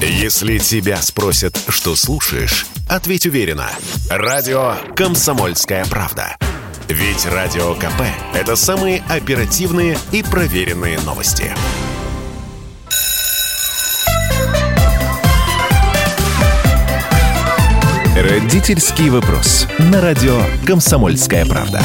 Если тебя спросят, что слушаешь, ответь уверенно. Радио «Комсомольская правда». Ведь Радио КП – это самые оперативные и проверенные новости. Родительский вопрос. На радио «Комсомольская правда».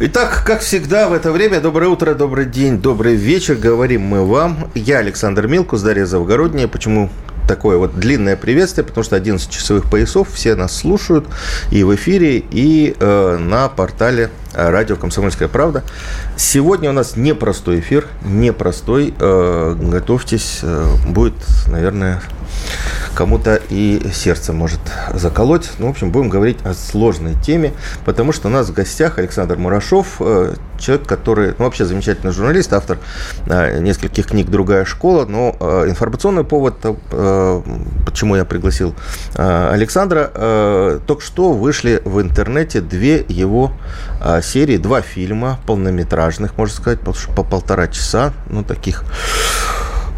Итак, как всегда, в это время доброе утро, добрый день, добрый вечер. Говорим мы вам. Я Александр Милкус, Дарья Завгородняя. Почему такое вот длинное приветствие, потому что 11 часовых поясов все нас слушают и в эфире, и э, на портале радио «Комсомольская правда». Сегодня у нас непростой эфир, непростой. Э, готовьтесь, э, будет, наверное, кому-то и сердце может заколоть. Ну, в общем, будем говорить о сложной теме, потому что у нас в гостях Александр Мурашов, э, человек, который, ну, вообще замечательный журналист, автор э, нескольких книг «Другая школа», но э, информационный повод, почему я пригласил Александра, только что вышли в интернете две его серии, два фильма полнометражных, можно сказать, по полтора часа, ну, таких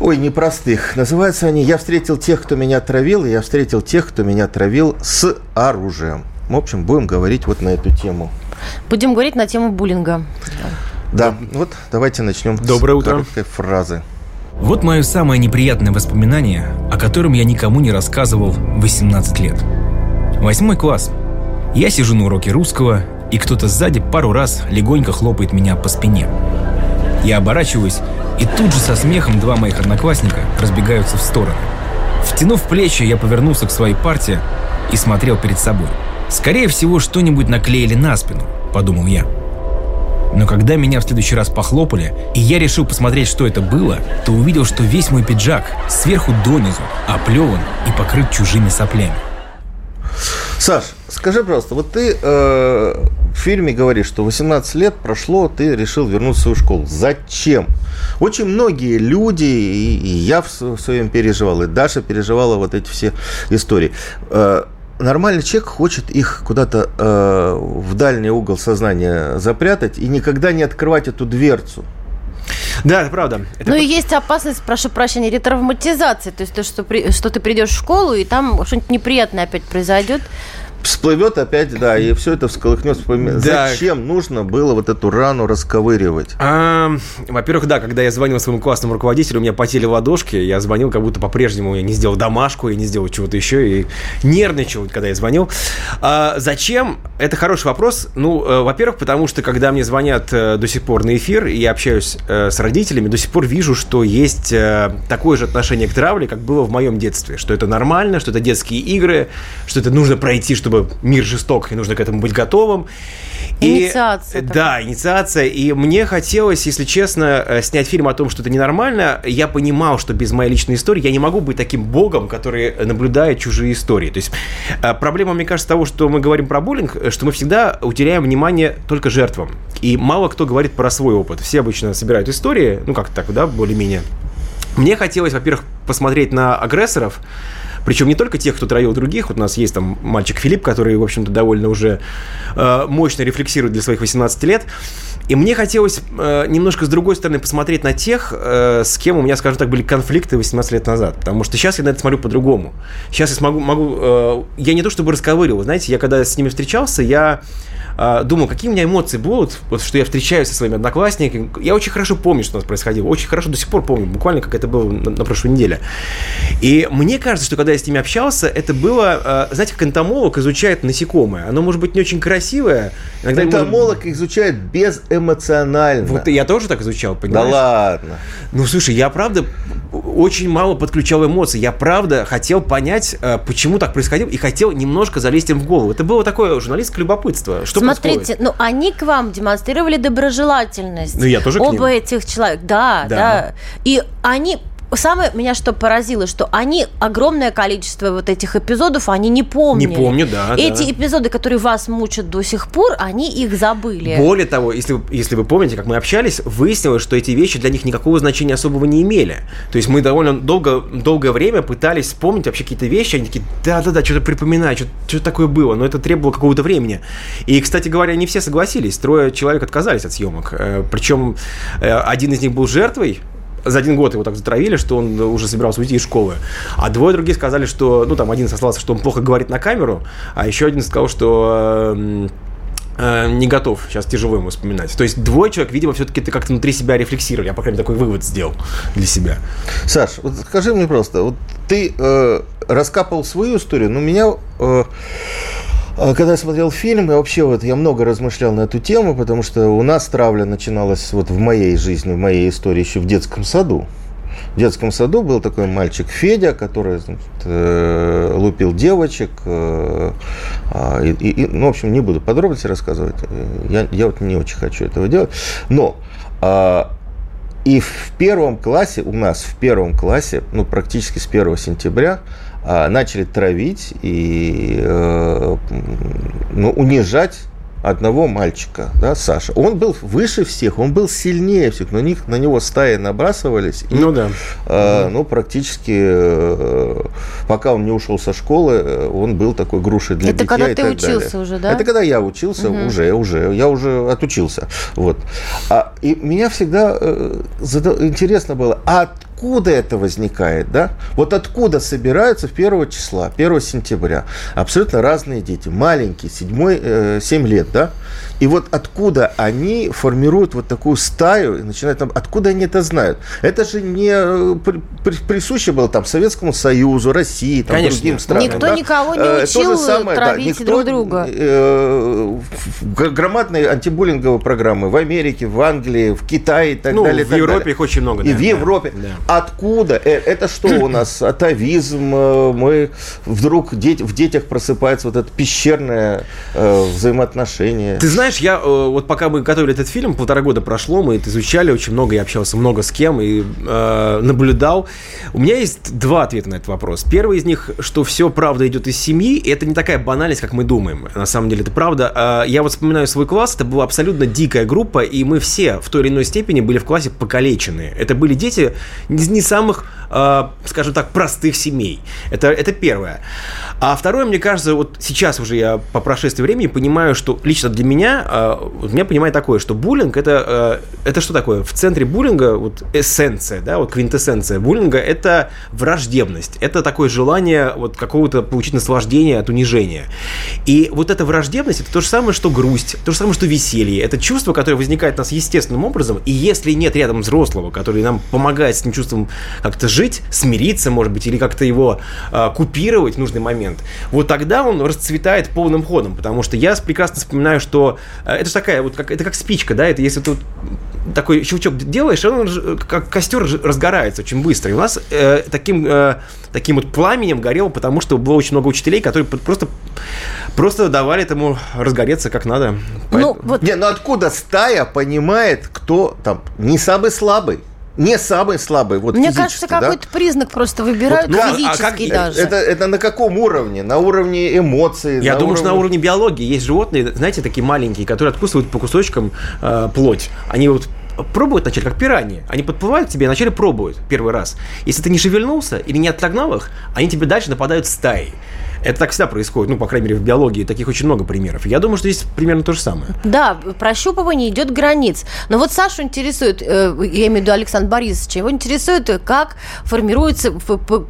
Ой, непростых. Называются они «Я встретил тех, кто меня травил, и я встретил тех, кто меня травил с оружием». В общем, будем говорить вот на эту тему. Будем говорить на тему буллинга. Да, вот давайте начнем Доброе с утро. короткой фразы. Вот мое самое неприятное воспоминание, о котором я никому не рассказывал 18 лет. Восьмой класс. Я сижу на уроке русского, и кто-то сзади пару раз легонько хлопает меня по спине. Я оборачиваюсь, и тут же со смехом два моих одноклассника разбегаются в стороны. Втянув плечи, я повернулся к своей партии и смотрел перед собой. Скорее всего, что-нибудь наклеили на спину, подумал я. Но когда меня в следующий раз похлопали, и я решил посмотреть, что это было, то увидел, что весь мой пиджак сверху донизу оплеван и покрыт чужими соплями. Саш, скажи, пожалуйста, вот ты э, в фильме говоришь, что 18 лет прошло, ты решил вернуться в свою школу. Зачем? Очень многие люди, и, и я в своем переживал, и Даша переживала вот эти все истории. Э, нормальный человек хочет их куда-то э, в дальний угол сознания запрятать и никогда не открывать эту дверцу. Да, это правда. Это ну и есть опасность, прошу прощения, ретравматизации. То есть то, что, при, что ты придешь в школу, и там что-нибудь неприятное опять произойдет всплывет опять, да, и все это всколыхнет. Да. Зачем нужно было вот эту рану расковыривать? А, во-первых, да, когда я звонил своему классному руководителю, у меня потели ладошки, я звонил, как будто по-прежнему я не сделал домашку, я не сделал чего-то еще, и нервничал, когда я звонил. А, зачем? Это хороший вопрос. Ну, э, во-первых, потому что, когда мне звонят э, до сих пор на эфир, и я общаюсь э, с родителями, до сих пор вижу, что есть такое же отношение к травле, как было в моем детстве, что это нормально, что это детские игры, что это нужно пройти, чтобы чтобы мир жесток, и нужно к этому быть готовым. Инициация. И, да, инициация. И мне хотелось, если честно, э, снять фильм о том, что это ненормально. Я понимал, что без моей личной истории я не могу быть таким богом, который наблюдает чужие истории. То есть э, проблема, мне кажется, того, что мы говорим про буллинг, э, что мы всегда утеряем внимание только жертвам. И мало кто говорит про свой опыт. Все обычно собирают истории, ну как так, да, более-менее. Мне хотелось, во-первых, посмотреть на агрессоров, причем не только тех, кто травил других. Вот у нас есть там мальчик Филипп, который, в общем-то, довольно уже э, мощно рефлексирует для своих 18 лет. И мне хотелось э, немножко с другой стороны посмотреть на тех, э, с кем у меня, скажем так, были конфликты 18 лет назад. Потому что сейчас я на это смотрю по-другому. Сейчас я смогу, могу, э, я не то чтобы расковыривал, знаете, я когда с ними встречался, я думал, какие у меня эмоции будут, вот что я встречаюсь со своими одноклассниками. Я очень хорошо помню, что у нас происходило, очень хорошо до сих пор помню, буквально как это было на, на прошлой неделе. И мне кажется, что когда я с ними общался, это было, э, знаете, как энтомолог изучает насекомое. Оно может быть не очень красивое. Иногда энтомолог может... изучает без эмоций эмоционально. Вот я тоже так изучал, понимаешь? Да ладно. Ну, слушай, я правда очень мало подключал эмоций. Я правда хотел понять, э, почему так происходило, и хотел немножко залезть им в голову. Это было такое журналистское любопытство. Что Смотрите, ну они к вам демонстрировали доброжелательность. Ну, я тоже Оба этих человек, да, да, да. И они самое меня что поразило, что они огромное количество вот этих эпизодов они не помнят. Не помню, да. Эти да. эпизоды, которые вас мучат до сих пор, они их забыли. Более того, если, вы, если вы помните, как мы общались, выяснилось, что эти вещи для них никакого значения особого не имели. То есть мы довольно долго, долгое время пытались вспомнить вообще какие-то вещи, они такие, да-да-да, что-то припоминаю, что-то, что такое было, но это требовало какого-то времени. И, кстати говоря, не все согласились, трое человек отказались от съемок. Э, Причем э, один из них был жертвой за один год его так затравили, что он уже собирался уйти из школы. А двое других сказали, что, ну, там один сослался, что он плохо говорит на камеру, а еще один сказал, что э, не готов сейчас тяжело ему вспоминать. То есть двое человек, видимо, все-таки ты как-то внутри себя рефлексировали. Я, по крайней мере, такой вывод сделал для себя. Саш, вот скажи мне просто, вот ты э, раскапал свою историю, но меня... Э, когда я смотрел фильм, я вообще вот я много размышлял на эту тему, потому что у нас травля начиналась вот в моей жизни, в моей истории еще в детском саду. В детском саду был такой мальчик Федя, который значит, э, лупил девочек. Э, а, и, и, ну, в общем, не буду подробности рассказывать. Я, я вот не очень хочу этого делать. Но а, и в первом классе, у нас в первом классе, ну, практически с 1 сентября, а, начали травить и э, ну, унижать одного мальчика, да, Саша. Он был выше всех, он был сильнее всех, но них, на него стаи набрасывались. И, ну да. Э, ну, практически, э, пока он не ушел со школы, э, он был такой грушей для Это битья когда и ты так учился далее. уже, да? Это когда я учился Угу. уже, уже, я уже отучился. Вот. А, и меня всегда э, зада- интересно было, а откуда это возникает, да? Вот откуда собираются в 1 числа, 1 сентября абсолютно разные дети, маленькие, 7, 7 лет, да? И вот откуда они формируют вот такую стаю и начинают там, откуда они это знают? Это же не э, при- при- присуще было там Советскому Союзу, России, там, Конечно. другим странам. Никто да? никого не Э, то же учил самое, да, травить никто, друг друга. э, громадные антибуллинговые программы в Америке, в Англии, в Китае и так Ну, далее. в так Европе далее. их очень много, И да, в да, Европе. да. Откуда? Э, Это что у нас? Атовизм? э, Мы вдруг в детях просыпается вот это пещерное э, взаимоотношение. Ты знаешь, я вот пока мы готовили этот фильм, полтора года прошло, мы это изучали очень много, я общался много с кем и э, наблюдал. У меня есть два ответа на этот вопрос. Первый из них, что все правда идет из семьи, и это не такая банальность, как мы думаем. На самом деле это правда. А, Я вот вспоминаю свой класс, это была абсолютно дикая группа, и мы все в той или иной степени были в классе покалечены. Это были дети из не самых, э, скажем так, простых семей. Это, это первое. А второе, мне кажется, вот сейчас уже я по прошествии времени понимаю, что лично для меня, э, меня понимание такое, что буллинг это, э, это что такое? В центре буллинга, вот эссенция, да, вот квинтэссенция буллинга, это враждебность, это такое желание вот какого-то получить наслаждение от унижения. И вот эта враждебность, это то же самое, что грусть, то же самое, что веселье. Это чувство, которое возникает у нас естественным образом, и если нет рядом взрослого, который нам помогает с этим чувством как-то жить, смириться, может быть, или как-то его э, купировать в нужный момент, вот тогда он расцветает полным ходом, потому что я прекрасно вспоминаю, что э, это же такая вот, как, это как спичка, да, это если тут такой щелчок делаешь, он как костер разгорается очень быстро. И у нас э, таким, э, таким вот пламенем горел, потому что было очень много учителей, которые просто, просто давали этому разгореться как надо. Ну, Поэтому- вот Не, ну откуда стая понимает, кто там не самый слабый? Не самый слабый, вот мне кажется, да? какой-то признак просто выбирают Вот как- а физический как- даже. Это, это на каком уровне? На уровне эмоций? Я на думаю, что на уровне биологии есть животные, знаете, такие маленькие, которые откусывают по кусочкам э, плоть. Они вот пробуют вначале, как пираньи. Они подплывают к тебе и вначале пробуют первый раз. Если ты не шевельнулся или не отогнал их, они тебе дальше нападают стаей. Это так всегда происходит, ну, по крайней мере, в биологии таких очень много примеров. Я думаю, что здесь примерно то же самое. Да, прощупывание идет границ. Но вот Сашу интересует, э, я имею в виду Александр Борисовича, его интересует, э, как формируется,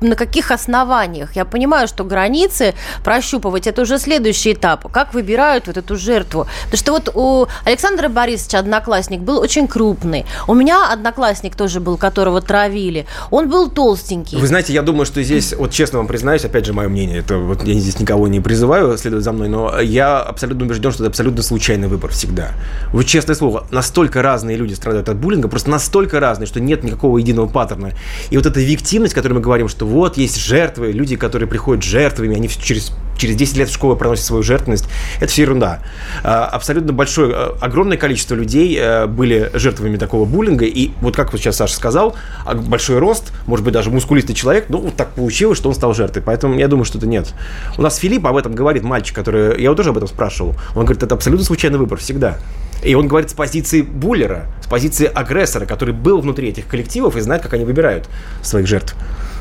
на каких основаниях. Я понимаю, что границы прощупывать это уже следующий этап. Как выбирают вот эту жертву. Потому что вот у Александра Борисовича одноклассник был очень крупный. У меня одноклассник тоже был, которого травили. Он был толстенький. Вы знаете, я думаю, что здесь, вот честно вам признаюсь, опять же, мое мнение, это вот я здесь никого не призываю следовать за мной, но я абсолютно убежден, что это абсолютно случайный выбор всегда. Вот честное слово, настолько разные люди страдают от буллинга, просто настолько разные, что нет никакого единого паттерна. И вот эта виктимность, о которой мы говорим, что вот есть жертвы, люди, которые приходят жертвами, они всё через, через 10 лет в школу проносят свою жертвенность, это все ерунда. А, Абсолютно большое, а, огромное количество людей э, были жертвами такого буллинга, и вот как вот сейчас Саша сказал, а, большой рост, может быть, даже мускулистый человек, ну, вот так получилось, что он стал жертвой. Поэтому я думаю, что это нет. У нас Филипп об этом говорит, мальчик, который, я его тоже об этом спрашивал, он говорит, это абсолютно случайный выбор, всегда. И он говорит с позиции буллера, с позиции агрессора, который был внутри этих коллективов и знает, как они выбирают своих жертв.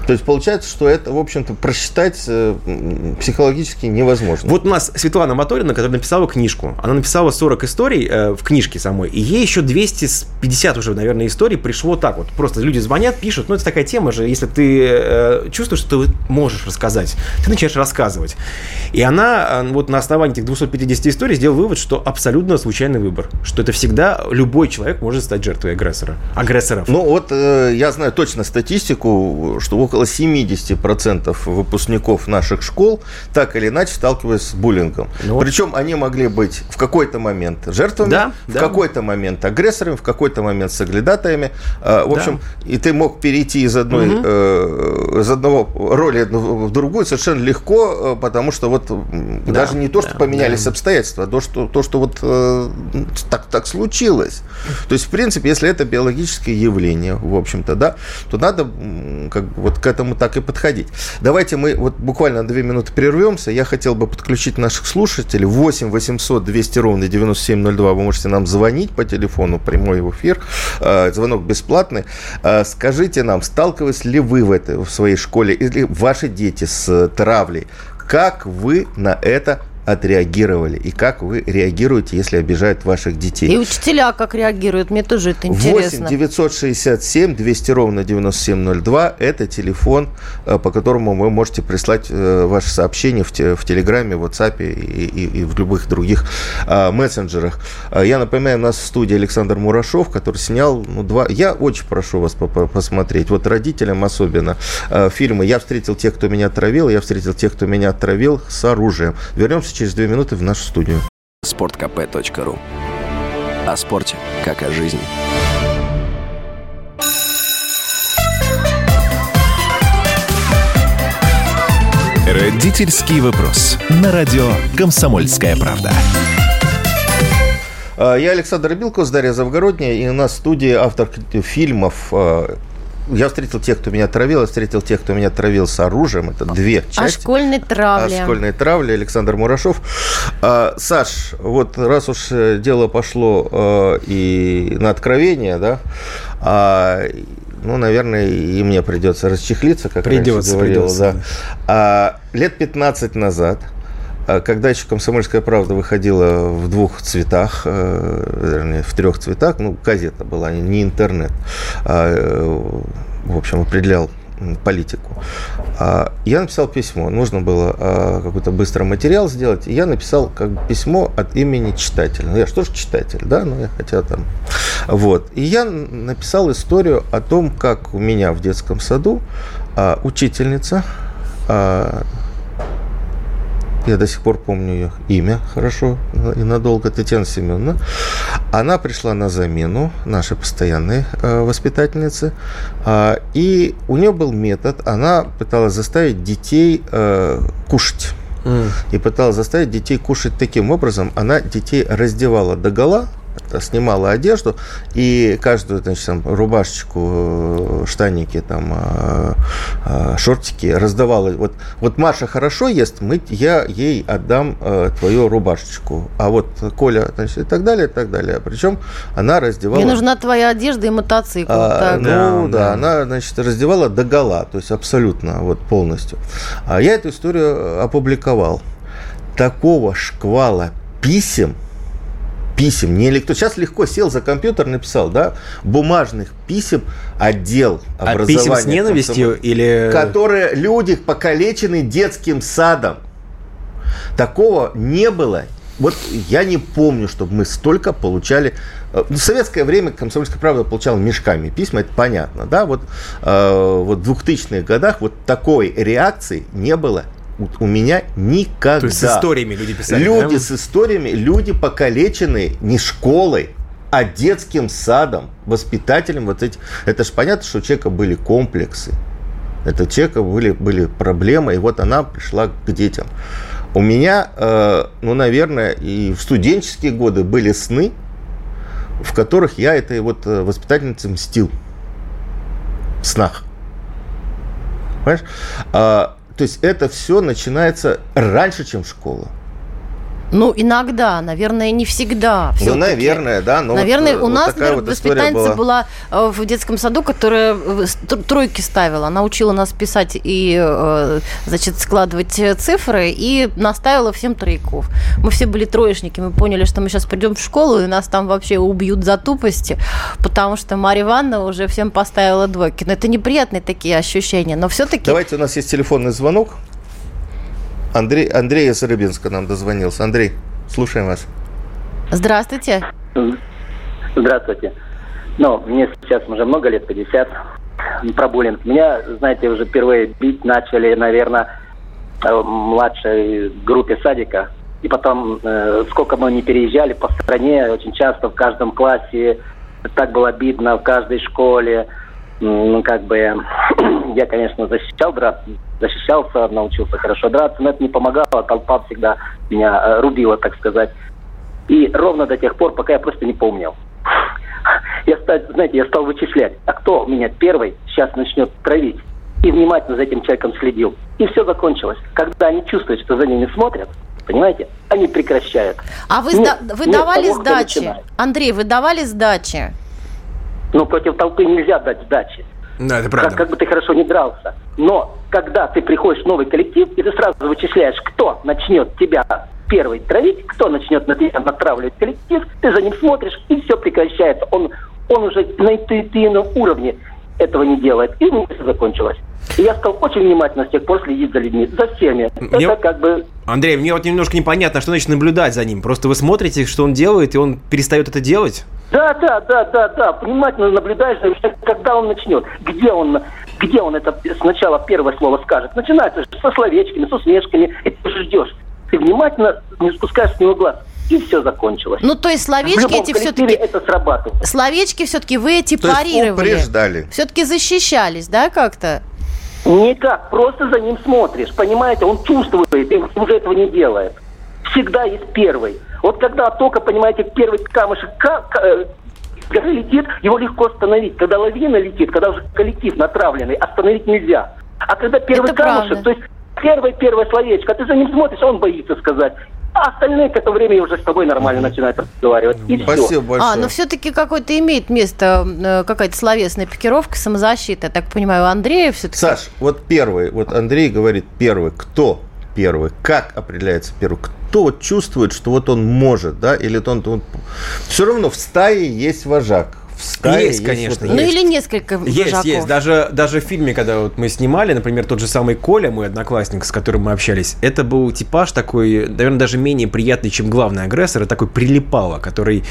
То есть получается, что это, в общем-то, просчитать э, психологически невозможно. Вот у нас Светлана Моторина, которая написала книжку. Она написала 40 историй э, в книжке самой, и ей еще 250 уже, наверное, историй пришло так вот. Просто люди звонят, пишут. Ну, это такая тема же, если ты э, чувствуешь, что ты можешь рассказать, ты начинаешь рассказывать. И она э, вот на основании этих 250 историй сделала вывод, что абсолютно случайный выбор. Что это всегда любой человек может стать жертвой агрессора. Агрессоров. Ну, вот э, я знаю точно статистику, что около 70% выпускников наших школ так или иначе сталкиваются с буллингом. Ну, Причем они могли быть в какой-то момент жертвами, да, в да. какой-то момент агрессорами, в какой-то момент соглядатаями. Э, в общем, да. и ты мог перейти из одной, угу. э, из одного роли в другую совершенно легко, э, потому что вот да, даже не то, что да, поменялись да. обстоятельства, а то, что, то, что вот э, так, так случилось. То есть, в принципе, если это биологическое явление, в общем-то, да, то надо как, вот к этому так и подходить. Давайте мы вот буквально две минуты прервемся. Я хотел бы подключить наших слушателей. 8 800 200 ровно 9702. Вы можете нам звонить по телефону, прямой эфир. Э, звонок бесплатный. Э, скажите нам, сталкивались ли вы в, этой, в своей школе или ваши дети с травлей? Как вы на это отреагировали и как вы реагируете, если обижают ваших детей. И учителя как реагируют, мне тоже это интересно. 8 967 200 ровно 9702 – это телефон, э, по которому вы можете прислать э, ваши сообщения в, в Телеграме, в WhatsApp и, и, и в любых других а, мессенджерах. Я напоминаю, у нас в студии Александр Мурашов, который снял ну, два... Я очень прошу вас посмотреть, вот родителям особенно, фильмы «Я встретил тех, кто меня отравил», «Я встретил тех, кто меня отравил» с оружием. Вернемся через две минуты в нашу студию. Спорткп.ру О спорте, как о жизни. Родительский вопрос. На радио «Комсомольская правда». А, я Александр Билкус, Дарья Завгородняя, и у нас в студии автор фильмов а, я встретил тех, кто меня травил, я встретил тех, кто меня травил с оружием. Это две части. О школьной травле. О школьной травле. Александр Мурашов. А, Саш, вот раз уж э, дело пошло а, и на откровение, да, а, ну, наверное, и мне придется расчехлиться, как придется, говорил, придется. Да. А, лет 15 назад когда еще «Комсомольская правда» выходила в двух цветах, э, вернее, в трех цветах, ну, газета была, не интернет, а, э, в общем, определял политику. А я написал письмо. Нужно было какой-то быстрый материал сделать. И я написал как бы письмо от имени читателя. Ну, я что ж читатель, да? Ну, я хотя там... Вот. И я написал историю о том, как у меня в детском саду учительница я до сих пор помню ее имя хорошо и надолго, Татьяна Семеновна, она пришла на замену нашей постоянной э, воспитательницы, э, и у нее был метод, она пыталась заставить детей э, кушать. Mm. И пыталась заставить детей кушать таким образом. Она детей раздевала до гола, снимала одежду и каждую, значит, там, рубашечку, э, штаники, там, э, э, шортики раздавала. Вот, вот Маша хорошо ест, мы, я ей отдам твою рубашечку. А вот Коля, значит, и так далее, и так далее. Причем она раздевала... Мне нужна твоя одежда и мотоцикл. А, ну, да, да, да, она, значит, раздевала до гола, то есть абсолютно, вот полностью. А я эту историю опубликовал. Такого шквала писем – писем, не электро... Сейчас легко сел за компьютер, написал, да, бумажных писем отдел образования. А писем с ненавистью или... Которые люди покалечены детским садом. Такого не было. Вот я не помню, чтобы мы столько получали. Э, в советское время «Комсомольская правда» получала мешками письма, это понятно, да, вот, э, вот в 2000-х годах вот такой реакции не было у, меня никогда. То есть с историями люди писали, Люди да? с историями, люди покалеченные не школой, а детским садом, воспитателем вот эти. Это же понятно, что у человека были комплексы. Это у человека были, были проблемы, и вот она пришла к детям. У меня, э, ну, наверное, и в студенческие годы были сны, в которых я этой вот э, воспитательнице мстил. В снах. Понимаешь? То есть это все начинается раньше, чем школа. Ну, иногда, наверное, не всегда. Ну, наверное, да. Но наверное, вот, у нас, вот такая например, вот воспитанница была. была э, в детском саду, которая э, тройки ставила. Она учила нас писать и, э, значит, складывать э, цифры и наставила всем тройков. Мы все были троечники. Мы поняли, что мы сейчас придем в школу, и нас там вообще убьют за тупости, потому что Марья Ивановна уже всем поставила двойки. Но это неприятные такие ощущения. Но все-таки... Давайте, у нас есть телефонный звонок. Андрей, Андрей из Рыбинска нам дозвонился. Андрей, слушаем вас. Здравствуйте. Здравствуйте. Ну, мне сейчас уже много лет, 50, про буллинг. Меня, знаете, уже впервые бить начали, наверное, в младшей группе садика. И потом, э, сколько мы не переезжали по стране, очень часто в каждом классе так было обидно, в каждой школе. Ну, как бы, я, конечно, защищал драться, защищался, научился хорошо драться, но это не помогало, толпа всегда меня э, рубила, так сказать. И ровно до тех пор, пока я просто не помнил. Я, стал, знаете, я стал вычислять, а кто меня первый сейчас начнет травить. И внимательно за этим человеком следил. И все закончилось. Когда они чувствуют, что за ними смотрят, понимаете, они прекращают. А вы, Нет, сда- вы нет давали того, сдачи? Андрей, вы давали сдачи? Но против толпы нельзя дать сдачи. Да, это Как, правда. как бы ты хорошо не дрался. Но когда ты приходишь в новый коллектив, и ты сразу вычисляешь, кто начнет тебя первый травить, кто начнет на тебя натравливать коллектив, ты за ним смотришь, и все прекращается. Он, он уже на интуитивном уровне этого не делает. И все закончилось. И я стал очень внимательно с тех пор следить за людьми, за всеми. Мне- Это как бы Андрей, мне вот немножко непонятно, что значит наблюдать за ним. Просто вы смотрите, что он делает, и он перестает это делать? Да, да, да, да, да. Внимательно наблюдаешь, когда он начнет, где он, где он это сначала первое слово скажет. Начинается же со словечками, с усмешками, и ты же ждешь. Ты внимательно не спускаешь с него глаз, и все закончилось. Ну, то есть словечки эти все-таки... это срабатывает. Словечки все-таки вы эти То парировали. упреждали. Все-таки защищались, да, как-то? Никак, просто за ним смотришь, понимаете, он чувствует, и уже этого не делает. Всегда есть первый. Вот когда только, понимаете, первый камушек ка- ка- э, летит, его легко остановить. Когда лавина летит, когда уже коллектив натравленный, остановить нельзя. А когда первый Это камушек, правда. то есть первое первое словечко, ты за ним смотришь, а он боится сказать. А остальные к этому времени уже с тобой нормально начинают разговаривать. И. Спасибо большое. А, но все-таки какой-то имеет место э, какая-то словесная пикировка, самозащита. Я так понимаю, у Андрея все-таки... Саш, вот первый, вот Андрей говорит первый, кто первый, как определяется первый, кто вот чувствует, что вот он может, да, или он, он все равно в стае есть вожак, в стае Есть, конечно, вот- Ну есть. или несколько Есть, вожаков. есть. Даже, даже в фильме, когда вот мы снимали, например, тот же самый Коля, мой одноклассник, с которым мы общались, это был типаж такой, наверное, даже менее приятный, чем главный агрессор, это такой прилипало, который,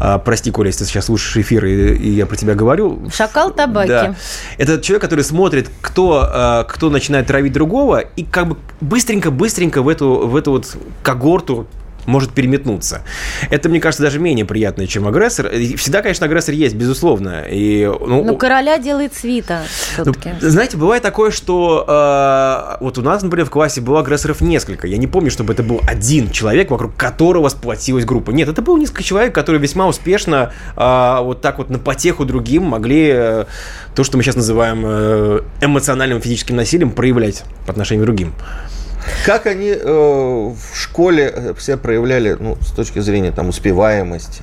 а, прости, Коля, если ты сейчас слушаешь эфир, и, и я про тебя говорю. Шакал табаки. Да. Это человек, который смотрит, кто, а, кто начинает травить другого, и как бы быстренько-быстренько в эту, в эту вот когорту может переметнуться. Это, мне кажется, даже менее приятно, чем агрессор. И всегда, конечно, агрессор есть, безусловно. И, ну, Ну, короля делает свита ну, знаете, бывает такое, что э, вот у нас, например, в классе было агрессоров несколько. Я не помню, чтобы это был один человек, вокруг которого сплотилась группа. Нет, это было несколько человек, которые весьма успешно э, вот так вот на потеху другим могли э, то, что мы сейчас называем э, эмоциональным физическим насилием, проявлять по отношению к другим. Как они э, в школе э, все проявляли, ну, с точки зрения там успеваемости?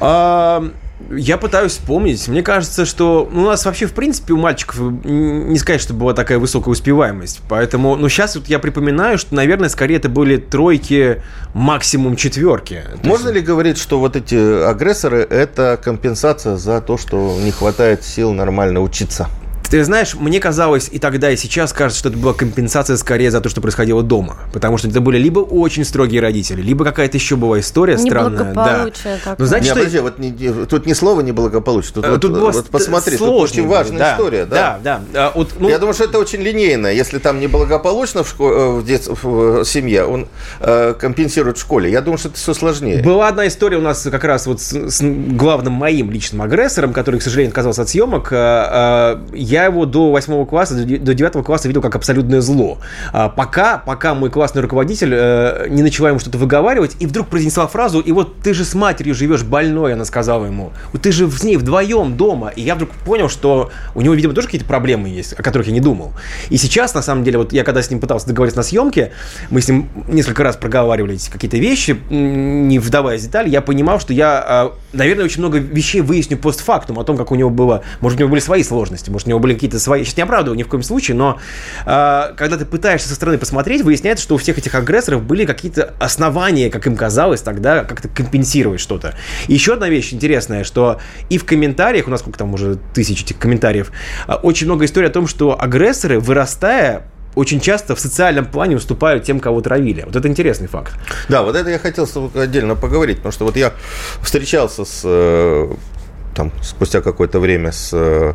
А, Я пытаюсь вспомнить. Мне кажется, что ну, у нас вообще, в принципе, у мальчиков не сказать, что была такая высокая успеваемость. Поэтому, ну, сейчас вот я припоминаю, что, наверное, скорее это были тройки, максимум четверки. То Можно есть- ли говорить, что вот эти агрессоры – это компенсация за то, что не хватает сил нормально учиться? Ты знаешь, мне казалось и тогда, и сейчас кажется, что это была компенсация скорее за то, что происходило дома. Потому что это были либо очень строгие родители, либо какая-то еще была история странная. Да. Неблагополучие такое. Ну, значит, не, что- подожди, вот не- не- тут ни слова неблагополучие. Тут, Э, вот, тут было вот ст- посмотри, тут очень важная да, история. Да, Да, да. А, вот, ну, Я думаю, что это очень линейно. Если там неблагополучно в, шко- э, в, дет- в, э, семье, он э, компенсирует в школе. Я думаю, что это все сложнее. Была одна история у нас как раз вот с, с главным моим личным агрессором, который, к сожалению, отказался от съемок. А, а, Я я его до 8 класса, до 9 класса видел как абсолютное зло. А, пока, пока мой классный руководитель э, не начала ему что-то выговаривать, и вдруг произнесла фразу, и вот ты же с матерью живешь больной, она сказала ему. Ты же с ней вдвоем дома. И я вдруг понял, что у него, видимо, тоже какие-то проблемы есть, о которых я не думал. И сейчас, на самом деле, вот я когда с ним пытался договориться на съемке, мы с ним несколько раз проговаривали какие-то вещи, не вдаваясь в детали, я понимал, что я, а, наверное, очень много вещей выясню постфактум о том, как у него было, может, у него были свои сложности, может, у него были какие-то свои, сейчас не оправдываю ни в коем случае, но э, когда ты пытаешься со стороны посмотреть, выясняется, что у всех этих агрессоров были какие-то основания, как им казалось тогда, как-то компенсировать что-то. И еще одна вещь интересная, что и в комментариях, у нас сколько там уже тысяч этих комментариев, э, очень много историй о том, что агрессоры, вырастая, очень часто в социальном плане уступают тем, кого травили. Вот это интересный факт. Да, вот это я хотел с тобой отдельно поговорить, потому что вот я встречался с э, там спустя какое-то время с э,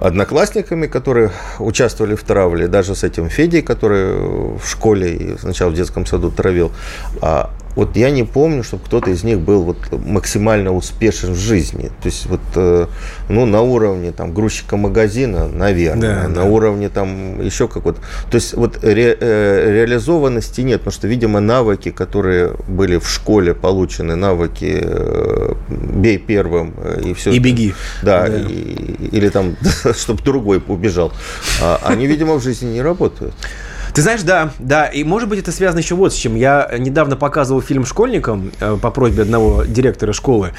одноклассниками, которые участвовали в травле, даже с этим Федей, который в школе и сначала в детском саду травил. А вот я не помню, чтобы кто-то из них был вот максимально успешен в жизни. То есть вот, э, ну, на уровне там грузчика магазина, наверное, да, на да. уровне там еще какой-то. То есть вот ре, э, реализованности нет, потому что, видимо, навыки, которые были в школе получены, навыки э, бей первым и все. И беги. Да, да. И, или там, чтобы другой убежал. А, они, видимо, в жизни не работают. Ты знаешь, да, да, и может быть это связано еще вот с чем. Я недавно показывал фильм школьникам э, по просьбе одного директора школы,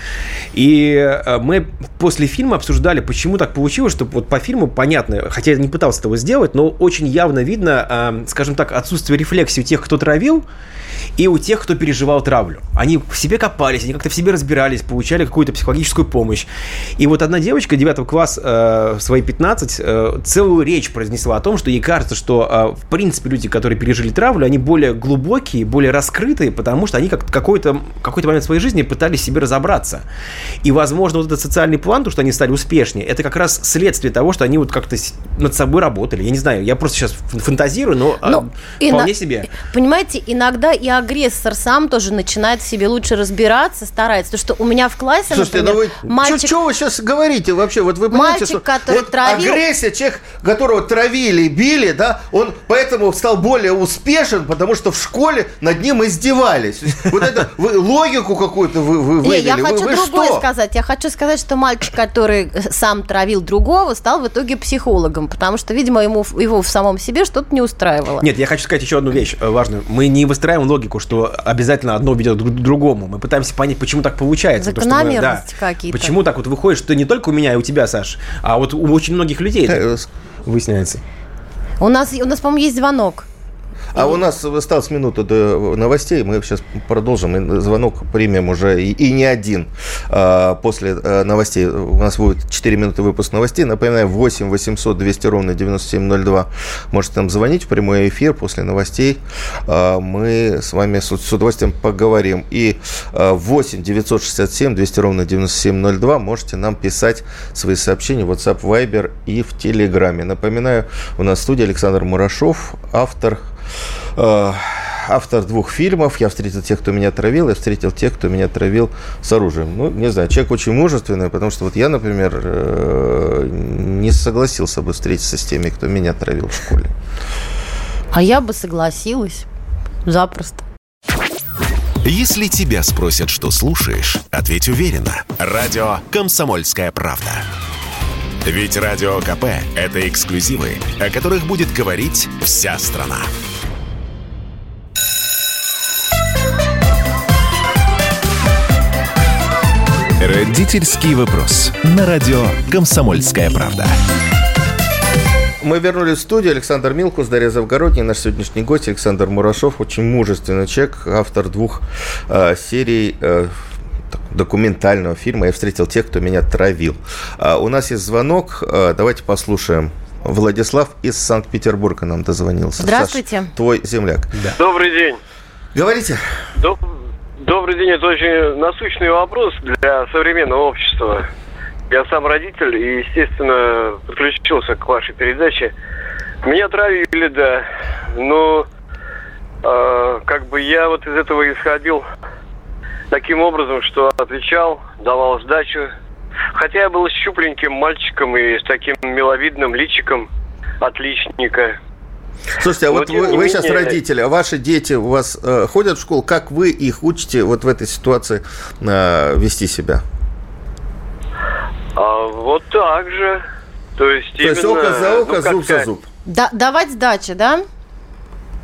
и э, мы после фильма обсуждали, почему так получилось, что вот по фильму понятно, хотя я не пытался этого сделать, но очень явно видно, э, скажем так, отсутствие рефлексии у тех, кто травил, и у тех, кто переживал травлю. Они в себе копались, они как-то в себе разбирались, получали какую-то психологическую помощь. И вот одна девочка 9 класс в свои 15 э, целую речь произнесла о том, что ей кажется, что в принципе люди, которые пережили травлю, они более глубокие, более раскрытые, потому что они как какой-то какой момент своей жизни пытались себе разобраться. И, возможно, вот этот социальный план, то, что они стали успешнее, это как раз следствие того, что они вот как-то над собой работали. Я не знаю, я просто сейчас фантазирую, но, но э, вполне себе. Понимаете, иногда и агрессор сам тоже начинает в себе лучше разбираться, старается. Потому что у меня в классе, Слушайте, например, ну вы, мальчик... Что вы сейчас говорите вообще? Вот вы понимаете, мальчик, что который вот травил... агрессия, человек, которого травили и били, да, он поэтому стал более успешен, потому что в школе над ним издевались. Вот это вы логику какую-то вы, вы вывели. Не, я хочу вы, вы другое что? сказать. Я хочу сказать, что мальчик, который сам травил другого, стал в итоге психологом, потому что, видимо, ему его в самом себе что-то не устраивало. Нет, я хочу сказать еще одну вещь э, важную. Мы не выстраиваем логику, что обязательно одно ведет к другому. Мы пытаемся понять, почему так получается. Закономерности да, какие-то. Почему так вот выходит, что не только у меня и у тебя, Саш, а вот у очень многих людей это выясняется. У нас, у нас, по-моему, есть звонок. А у нас осталось минута до новостей. Мы сейчас продолжим. Звонок примем уже и, и не один. А, после а, новостей у нас будет 4 минуты выпуск новостей. Напоминаю, 8 800 200 ровно 9702. Можете нам звонить в прямой эфир после новостей. А, мы с вами с, с удовольствием поговорим. И а, 8 967 200 ровно 9702 можете нам писать свои сообщения в WhatsApp, Viber и в Телеграме. Напоминаю, у нас в студии Александр Мурашов, автор Э, автор двух фильмов. Я встретил тех, кто меня травил, я встретил тех, кто меня травил с оружием. Ну, не знаю, человек очень мужественный, потому что вот я, например, э, не согласился бы встретиться с теми, кто меня травил в школе. А я бы согласилась. Запросто. Если тебя спросят, что слушаешь, ответь уверенно. Радио «Комсомольская правда». Ведь Радио КП – это эксклюзивы, о которых будет говорить вся страна. Родительский вопрос. На радио «Комсомольская правда». Мы вернулись в студию. Александр Милкус, Дарья Завгородний, наш сегодняшний гость Александр Мурашов. Очень мужественный человек, автор двух э, серий э, документального фильма «Я встретил тех, кто меня травил». Э, у нас есть звонок. Э, давайте послушаем. Владислав из Санкт-Петербурга нам дозвонился. Здравствуйте. Саш, твой земляк. Да. Добрый день. Говорите. Доб... Добрый день. Это очень насущный вопрос для современного общества. Я сам родитель и, естественно, подключился к вашей передаче. Меня травили, да. Но э, как бы я вот из этого исходил таким образом, что отвечал, давал сдачу, Хотя я был щупленьким мальчиком и с таким миловидным личиком отличника. Слушайте, а вот вы, вы сейчас менее- родители, а ваши дети у вас э, ходят в школу, как вы их учите вот в этой ситуации э, вести себя? А вот так же. То есть, То есть именно, око за око, ну, как зуб за сказать, зуб. Да- давать сдачи, да?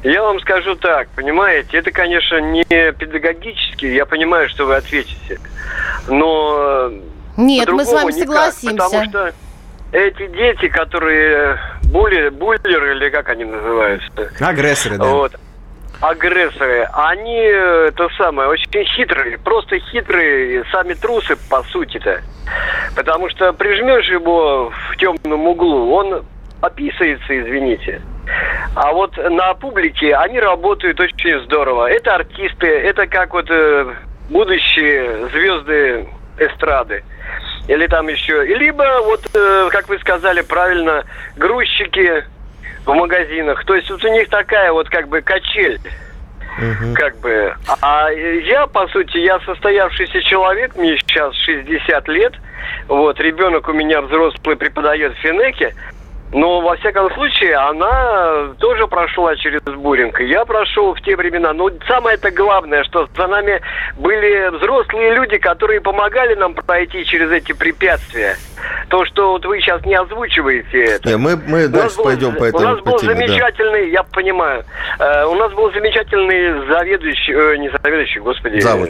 Я вам скажу так, понимаете, это, конечно, не педагогически, я понимаю, что вы ответите, но Нет, мы с вами никак, согласимся. Потому что эти дети, которые були, буллеры, или как они называются, Агрессоры, да. вот, агрессоры, они, э, то самое, очень хитрые, просто хитрые, сами трусы, по сути-то. Потому что прижмешь его в темном углу, он описывается, извините. А вот на публике они работают очень здорово. Это артисты, это как вот э, будущие звезды эстрады. Или там еще. И Либо, вот, э, как вы сказали правильно, грузчики в магазинах. То есть вот у них такая вот как бы качель. Как бы. А я, по сути, я состоявшийся человек, мне сейчас 60 лет. Вот, ребенок у меня взрослый преподает в Финеке. Но, во всяком случае, она тоже прошла через буринг. Я прошел в те времена. Но самое это главное, что за нами были взрослые люди, которые помогали нам пройти через эти препятствия. То, что вот вы сейчас не озвучиваете это. Не, мы, мы У нас дальше был- пойдем по У этому нас по был теме, да. замечательный, я понимаю, э, у нас был замечательный заведующий, э, не заведующий, господи. Завуч.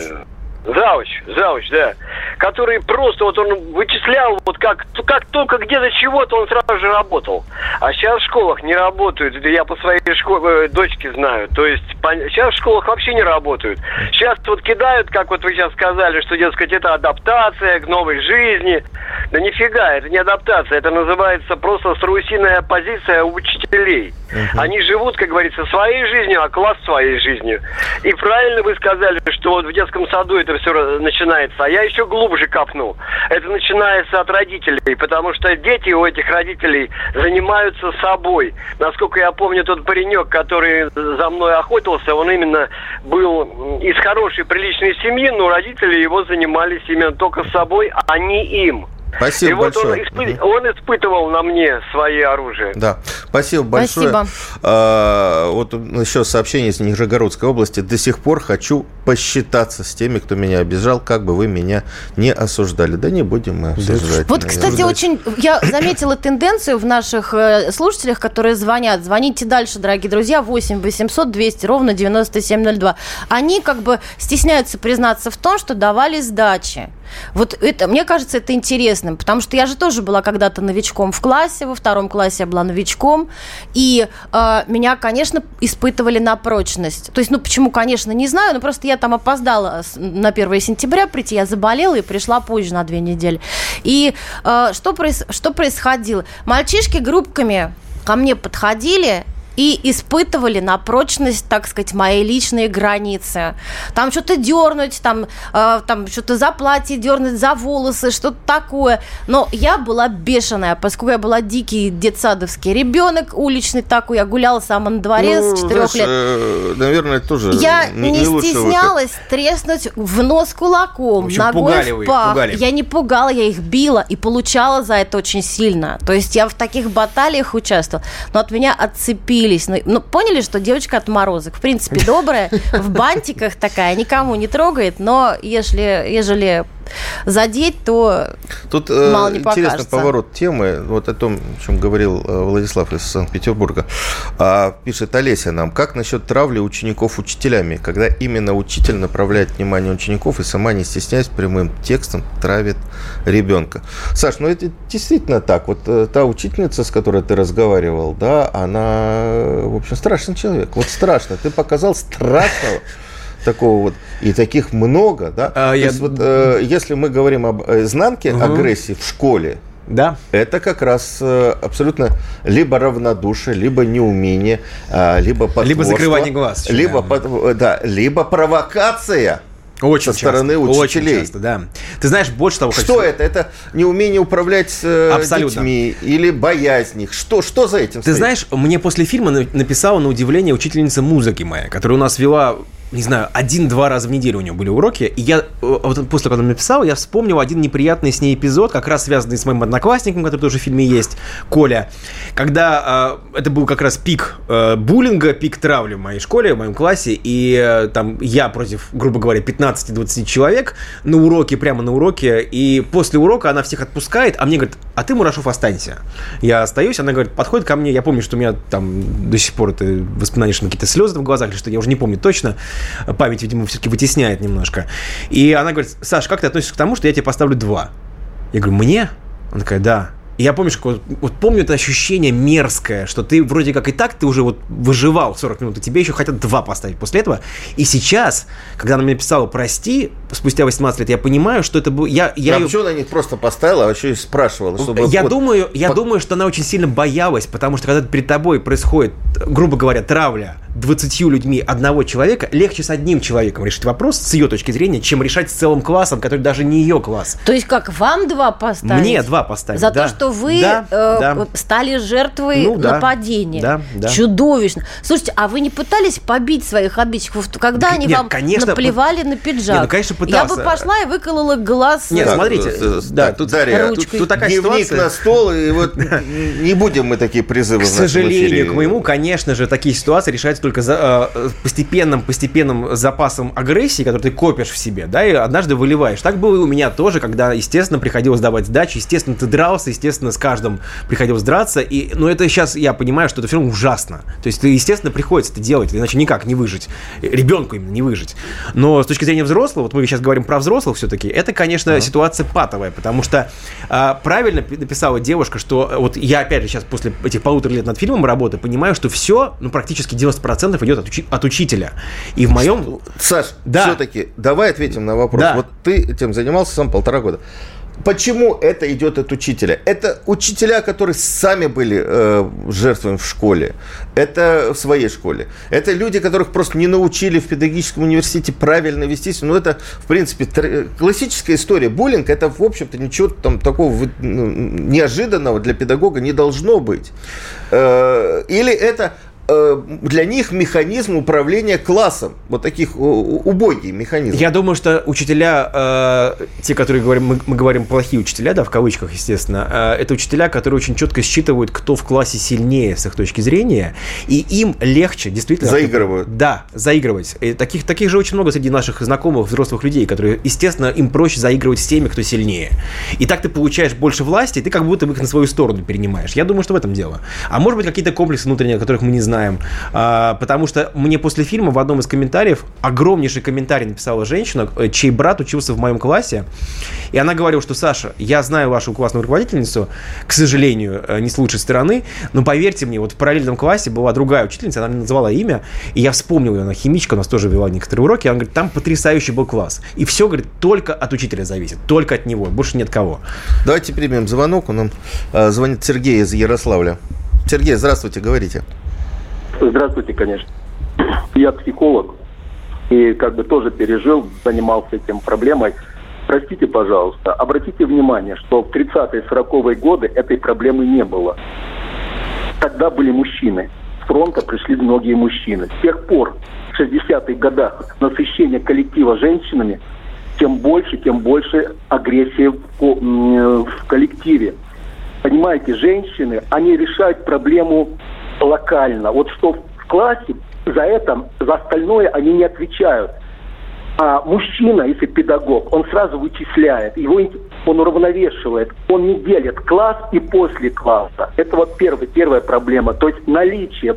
Завуч, завуч, да. Который просто вот он вычислял, вот как, как только где-то чего-то он сразу же работал. А сейчас в школах не работают. Я по своей школе, э, дочке знаю. То есть по- сейчас в школах вообще не работают. Сейчас вот кидают, как вот вы сейчас сказали, что, дескать, это адаптация к новой жизни. Да нифига, это не адаптация. Это называется просто страусиная позиция учителей. Они живут, как говорится, своей жизнью, а класс своей жизнью. И правильно вы сказали, что вот в детском саду это все начинается. А я еще глубже копну. Это начинается от родителей, потому что дети у этих родителей занимаются собой. Насколько я помню, тот паренек, который за мной охотился, он именно был из хорошей, приличной семьи, но родители его занимались именно только собой, а не им. Спасибо И вот он, большое. испы- Мгм. он испытывал на мне свои оружия. Да, спасибо большое. Спасибо. А, вот еще сообщение из Нижегородской области. До сих пор хочу посчитаться с теми, кто меня обижал, как бы вы меня не осуждали. Да не будем мы осуждать. Вот, кстати, очень я заметила тенденцию в наших э, слушателях, которые звонят. Звоните дальше, дорогие друзья, 8 800 200 ровно 9702. Они как бы стесняются признаться в том, что давали сдачи. Вот это, мне кажется, это интересным, потому что я же тоже была когда-то новичком в классе, во втором классе я была новичком, и э, меня, конечно, испытывали на прочность. То есть, ну, почему, конечно, не знаю, но просто я там опоздала на 1 сентября прийти, я заболела и пришла позже на две недели. И э, что, проис- что происходило? Мальчишки группками ко мне подходили, и испытывали на прочность, так сказать, мои личные границы. Там что-то дернуть, там, э, там что-то за платье дернуть, за волосы, что-то такое. Но я была бешеная, поскольку я была дикий детсадовский ребенок, уличный такой, я гуляла сама на дворе Ну, с четырех знаешь, лет. э, наверное, тоже Я не, не, не лучший выход. стеснялась треснуть в нос кулаком, В общем, ногой пугали вы в их, пах. пугали. Я не пугала, я их била и получала за это очень сильно. То есть я в таких баталиях участвовала, но от меня отцепились. Ну, ну, поняли, что девочка отморозок. В принципе, добрая, в бантиках такая, никому не трогает, но если, ежели задеть, то Тут э, Мало не интересный покажется. поворот темы, вот о том, о чем говорил э, Владислав из Санкт-Петербурга. А, пишет Олеся нам, как насчет травли учеников учителями, когда именно учитель направляет внимание учеников и сама, не стесняясь, прямым текстом травит ребенка. Саш, ну это действительно так. Вот э, та учительница, с которой ты разговаривал, да, она, в общем, страшный человек. Вот страшно. Ты показал страшного такого вот, и таких много, да. А, я- есть вот, э, если мы говорим об изнанке Мгм. агрессии в школе, Да. это как раз э, абсолютно либо равнодушие, либо неумение, а, либо Либо закрывание глаз либо, да. под- э, да, либо провокация. Очень Со стороны часто, учителей. Очень часто, да. Ты знаешь, больше того, хочу Что сказать. это? Это неумение управлять э, Абсолютно. детьми или боязнь их? Что, что за этим Ты стоит? знаешь, мне после фильма на- написала на удивление учительница музыки моя, которая у нас вела не знаю, один-два раза в неделю у него были уроки. И я, э, вот после, когда он написал, я вспомнил один неприятный с ней эпизод, как раз связанный с моим одноклассником, который тоже в фильме есть, Коля. Когда э, это был как раз пик э, буллинга, пик травли в моей школе, в моем классе, и э, там я против, грубо говоря, 15-20 человек на уроке, прямо на уроке, и после урока она всех отпускает, а мне говорит, а ты, Мурашов, останься. Я остаюсь, она говорит, подходит ко мне, я помню, что у меня там до сих пор это воспоминания, что какие-то слезы в глазах, или что я уже не помню точно, память, видимо, все-таки вытесняет немножко. И она говорит, Саш, как ты относишься к тому, что я тебе поставлю два? Я говорю, мне? Она такая, да. И я помню, что вот помню это ощущение мерзкое, что ты вроде как и так ты уже вот выживал 40 минут, и тебе еще хотят два поставить после этого. И сейчас, когда она мне писала «прости», спустя 18 лет, я понимаю, что это было... Я, я а ее... почему она не просто поставила, а еще и спрашивала? Чтобы я вот думаю, я по- думаю, что она очень сильно боялась, потому что когда перед тобой происходит, грубо говоря, травля 20 людьми одного человека, легче с одним человеком решить вопрос с ее точки зрения, чем решать с целым классом, который даже не ее класс. То есть как, вам два поставить? Мне два поставить, За да. то, что вы Да, э, да. стали жертвой Ну, да. нападения. Да, да. Чудовищно. Слушайте, а вы не пытались побить своих обидчиков, когда они нет, вам конечно, наплевали на пиджак? Не, ну, конечно, Я пытался. бы пошла и выколола глаз. Нет, э, смотрите, э, да, так, тут- Дарья, ручкой. тут, тут такая дневник ситуация. на стол, и вот не будем мы такие призывы К сожалению, к моему, конечно же, такие ситуации решаются только за, э, постепенным, постепенным запасом агрессии, который ты копишь в себе, да, и однажды выливаешь. Так было и у меня тоже, когда, естественно, приходилось давать сдачи, естественно, ты дрался, естественно, с каждым приходилось драться, и, но это сейчас я понимаю, что это все равно ужасно. То есть, ты, естественно, приходится это делать, иначе никак не выжить. Ребенку именно не выжить. Но с точки зрения взрослого, вот мы сейчас говорим про взрослых все-таки, это, конечно, ситуация патовая, потому что а, правильно пи- написала девушка, что э, вот я, опять же, сейчас после этих полутора лет над фильмом работы, понимаю, что все, ну, практически 90% идет от, учи- от учителя. И в моем... Саш, Да. все-таки давай ответим на вопрос. Да. Вот ты этим занимался сам полтора года. Почему это идет от учителя? Это учителя, которые сами были э, жертвами в школе. Это в своей школе. Это люди, которых просто не научили в педагогическом университете правильно вестись. Ну, это, в принципе, тр- классическая история. Буллинг, это, в общем-то, ничего там такого ну, неожиданного для педагога не должно быть. Э, или это для них механизм управления классом. Вот таких э, убогий механизм. Я думаю, что учителя, э, те, которые говорим, мы, мы говорим плохие учителя, да, в кавычках, естественно, э, это учителя, которые очень четко считывают, кто в классе сильнее с их точки зрения, и им легче, действительно... Заигрывают. Да, заигрывать. И таких, таких же очень много среди наших знакомых взрослых людей, которые, естественно, им проще заигрывать с теми, кто сильнее. И так ты получаешь больше власти, и ты как будто их на свою сторону перенимаешь. Я думаю, что в этом дело. А может быть, какие-то комплексы внутренние, о которых мы не знаем. А, потому что мне после фильма в одном из комментариев огромнейший комментарий написала женщина, э, чей брат учился в моем классе. И она говорила, что Саша, я знаю вашу классную руководительницу, к сожалению, э, не с лучшей стороны, но поверьте мне, вот в параллельном классе была другая учительница, она мне назвала имя, и я вспомнил ее, она химичка, у нас тоже вела некоторые уроки, она говорит, там потрясающий был класс. И все, говорит, только от учителя зависит, только от него, больше нет кого. Давайте примем звонок. Он нам э, звонит Сергей из Ярославля. Сергей, здравствуйте, говорите. Здравствуйте, конечно. Я психолог и как бы тоже пережил, занимался этим проблемой. Простите, пожалуйста, обратите внимание, что в 30-е, 40-е годы этой проблемы не было. Тогда были мужчины. С фронта пришли многие мужчины. С тех пор, в 60-х годах, насыщение коллектива женщинами, тем больше, тем больше агрессии в, коллективе. Понимаете, женщины, они решают проблему локально. Вот что в классе, за это, за остальное они не отвечают. А мужчина, если педагог, он сразу вычисляет, его он уравновешивает, он не делит класс и после класса. Это вот первая, первая проблема. То есть наличие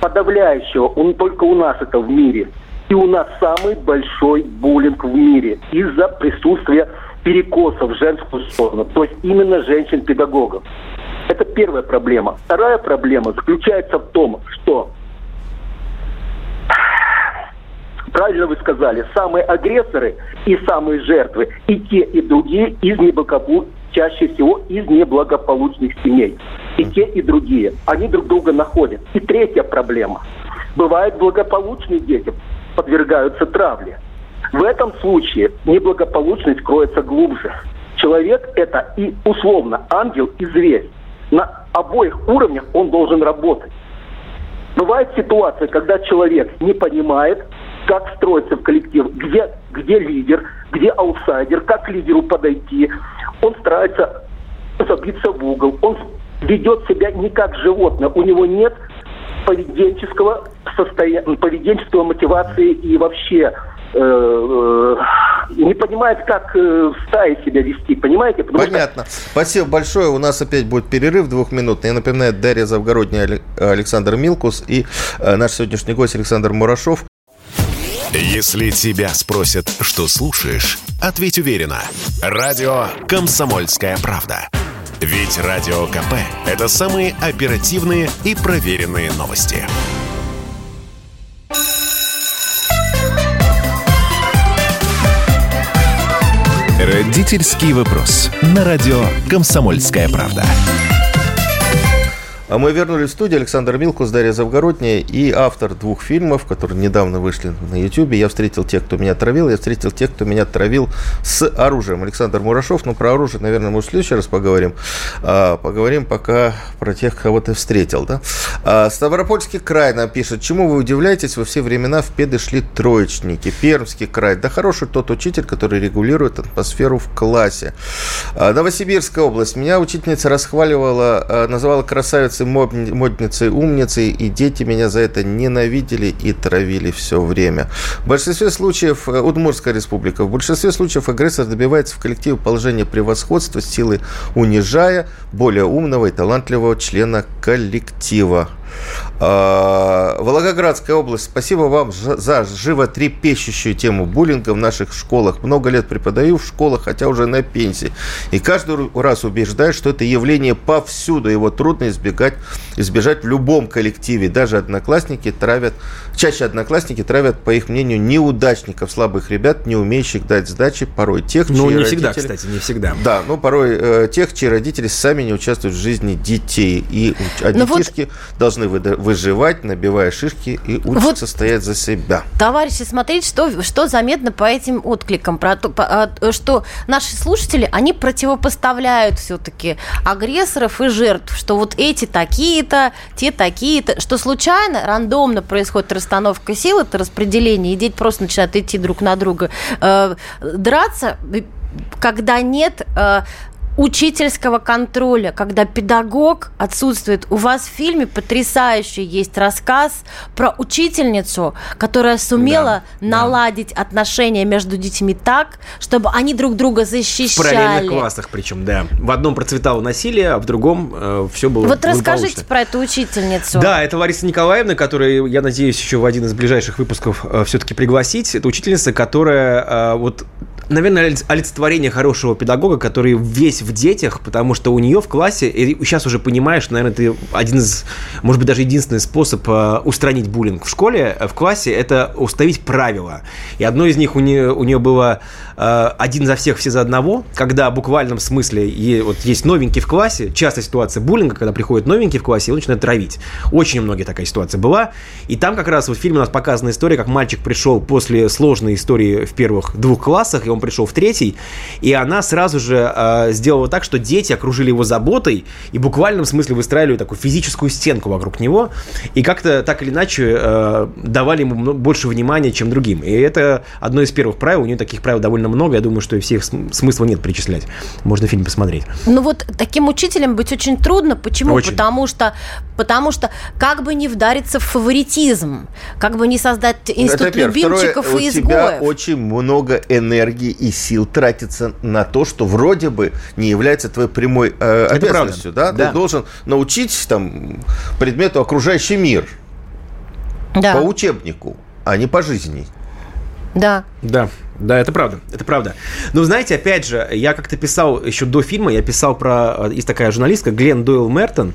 подавляющего, он только у нас это в мире. И у нас самый большой буллинг в мире из-за присутствия перекосов в женскую сторону, то есть именно женщин-педагогов. Это первая проблема. Вторая проблема заключается в том, что правильно вы сказали, самые агрессоры и самые жертвы, и те, и другие из неблагополучных, чаще всего из неблагополучных семей. И те, и другие. Они друг друга находят. И третья проблема. Бывают благополучные дети, подвергаются травле. В этом случае неблагополучность кроется глубже. Человек это и условно ангел и зверь. На обоих уровнях он должен работать. Бывает ситуация, когда человек не понимает, как строится в коллектив, где, где лидер, где аутсайдер, как к лидеру подойти. Он старается забиться в угол, он ведет себя не как животное, у него нет поведенческого состояния, поведенческого мотивации и вообще э, э, не понимает, как э, в стае себя вести, понимаете? Потому Понятно. Что... Спасибо большое. У нас опять будет перерыв двухминутный. Я напоминаю, Дарья Завгородняя, Александр Милкус и э, наш сегодняшний гость Александр Мурашов. Если тебя спросят, что слушаешь, ответь уверенно. Радио «Комсомольская правда». Ведь Радио КП – это самые оперативные и проверенные новости. Родительский вопрос. На радио «Комсомольская правда». А мы вернулись в студию. Александр Милкус, Дарья Завгородняя и автор двух фильмов, которые недавно вышли на YouTube. Я встретил тех, кто меня травил, я встретил тех, кто меня травил с оружием. Александр Мурашов. Ну, про оружие, наверное, мы в следующий раз поговорим. А, поговорим пока про тех, кого ты встретил. Да? А, Ставропольский край нам пишет. Чему вы удивляетесь? Во все времена в педы шли троечники. Пермский край. Да хороший тот учитель, который регулирует атмосферу в классе. А, Новосибирская область. Меня учительница расхваливала, а, называла красавицей красавицей, модницей, умницей, и дети меня за это ненавидели и травили все время. В большинстве случаев, э, Удмуртская республика, в большинстве случаев агрессор добивается в коллективе положения превосходства, силы унижая более умного и талантливого члена коллектива. А, Волгоградская область. Спасибо вам за животрепещущую тему буллинга в наших школах. Много лет преподаю в школах, хотя уже на пенсии. И каждый раз убеждаю, что это явление повсюду. Его трудно избегать, избежать в любом коллективе. Даже одноклассники травят, чаще одноклассники травят, по их мнению, неудачников, слабых ребят, не умеющих дать сдачи, порой тех, Ну, не родители... всегда, кстати, не всегда. Да, ну, порой э, тех, чьи родители сами не участвуют в жизни детей. И а детишки вот... должны выживать, набивая шишки и учиться вот, стоять за себя. Товарищи, смотрите, что, что заметно по этим откликам, про то, по, а, что наши слушатели, они противопоставляют все-таки агрессоров и жертв, что вот эти такие-то, те такие-то, что случайно, рандомно происходит расстановка сил, это распределение, и дети просто начинают идти друг на друга, э, драться, когда нет э, учительского контроля, когда педагог отсутствует. У вас в фильме потрясающий есть рассказ про учительницу, которая сумела да, наладить да. отношения между детьми так, чтобы они друг друга защищали. В параллельных классах причем, да. В одном процветало насилие, а в другом э, все было Вот расскажите про эту учительницу. Да, это Лариса Николаевна, которую, я надеюсь, еще в один из ближайших выпусков э, все-таки пригласить. Это учительница, которая э, вот наверное, олицетворение хорошего педагога, который весь в детях, потому что у нее в классе, и сейчас уже понимаешь, наверное, ты один из, может быть, даже единственный способ э, устранить буллинг в школе, э, в классе, это установить правила. И одно из них у нее, у нее было э, один за всех, все за одного, когда в буквальном смысле е, вот есть новенький в классе, частая ситуация буллинга, когда приходит новенький в классе, и он начинает травить. Очень многие такая ситуация была. И там как раз вот в фильме у нас показана история, как мальчик пришел после сложной истории в первых двух классах, и он пришел в третий, и она сразу же э, сделала так, что дети окружили его заботой и в буквальном смысле выстраивали такую физическую стенку вокруг него, и как-то так или иначе э, давали ему больше внимания, чем другим. И это одно из первых правил, у нее таких правил довольно много, я думаю, что и всех смысла нет перечислять. Можно фильм посмотреть. Ну вот таким учителем быть очень трудно. Почему? Очень. Потому что, потому что как бы не вдариться в фаворитизм, как бы не создать институт любимчиков Второе, и изгоев. У тебя очень много энергии энергии и сил тратится на то, что вроде бы не является твоей прямой э, обязанностью. Да? да? Ты должен научить там, предмету окружающий мир да. по учебнику, а не по жизни. Да. Да. Да, это правда, это правда. Но знаете, опять же, я как-то писал еще до фильма, я писал про... Есть такая журналистка Глен Дойл Мертон,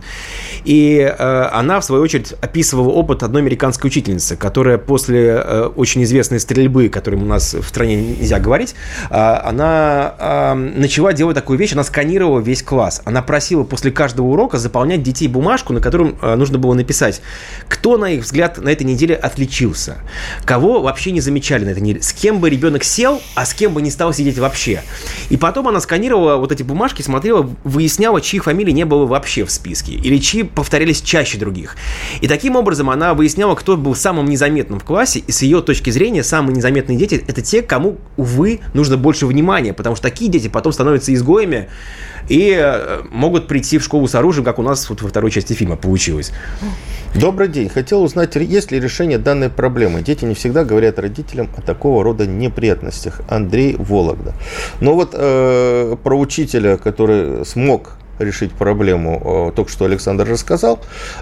и э, она, в свою очередь, описывала опыт одной американской учительницы, которая после э, очень известной стрельбы, которой у нас в стране нельзя говорить, э, она э, начала делать такую вещь, она сканировала весь класс. Она просила после каждого урока заполнять детей бумажку, на котором э, нужно было написать, кто, на их взгляд, на этой неделе отличился, кого вообще не замечали на этой неделе, с кем бы ребенок сел, а с кем бы не стал сидеть вообще. И потом она сканировала вот эти бумажки, смотрела, выясняла, чьих фамилий не было вообще в списке, или чьи повторялись чаще других. И таким образом она выясняла, кто был самым незаметным в классе, и с ее точки зрения самые незаметные дети – это те, кому, увы, нужно больше внимания, потому что такие дети потом становятся изгоями, и э, могут прийти в школу с оружием, как у нас вот во второй части фильма получилось. Добрый день. Хотел узнать, есть ли решение данной проблемы. Дети не всегда говорят родителям о такого рода неприятностях. Андрей Вологда. Но вот э, про учителя, который смог решить проблему, только что Александр рассказал.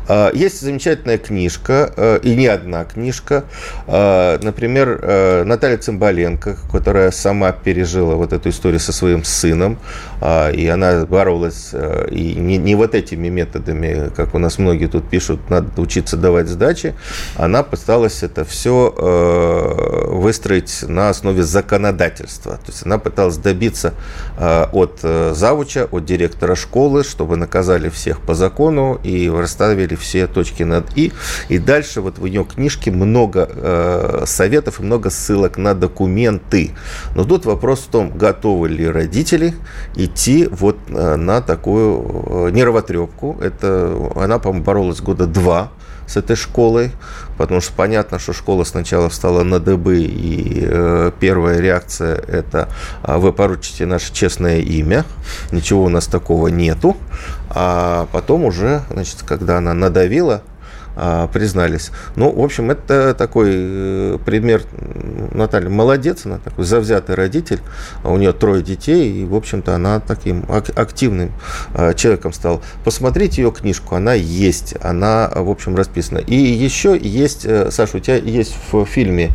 А, есть замечательная книжка, э, и не одна книжка. Например, э, Наталья Цымбаленко, которая сама пережила вот эту историю со своим сыном, и она боролась э, и не, не вот этими методами, как у нас многие тут пишут, надо учиться давать сдачи, она пыталась это все выстроить на основе законодательства. То есть она пыталась добиться от завуча, от директора школы, школы, чтобы наказали всех по закону и расставили все точки над «и». И дальше вот в ее книжке много э, советов и много ссылок на документы. Но тут вопрос в том, готовы ли родители идти вот э, на такую э, нервотрепку. Это, она, по-моему, боролась года два с этой школой, потому что понятно, что школа сначала встала на дыбы, и э, первая реакция – это а, «вы поручите наше честное имя», ничего у нас такого нету, а потом уже, значит, когда она надавила, а, признались. Ну, в общем, это такой э, пример. Наталья молодец, она такой завзятый родитель. А у нее трое детей, и, в общем-то, она таким активным а, человеком стала. Посмотрите ее книжку, она есть, она, в общем, расписана. И еще есть, э, Саша, у тебя есть в фильме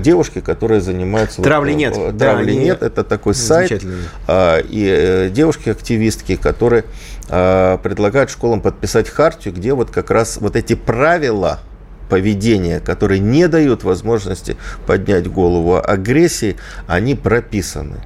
девушки, которые занимаются... Травли вот, нет. Травли да, нет, это такой сайт. И э, девушки-активистки, которые Э, предлагают школам подписать хартию, где вот как раз вот эти правила поведения, которые не дают возможности поднять голову агрессии, они прописаны.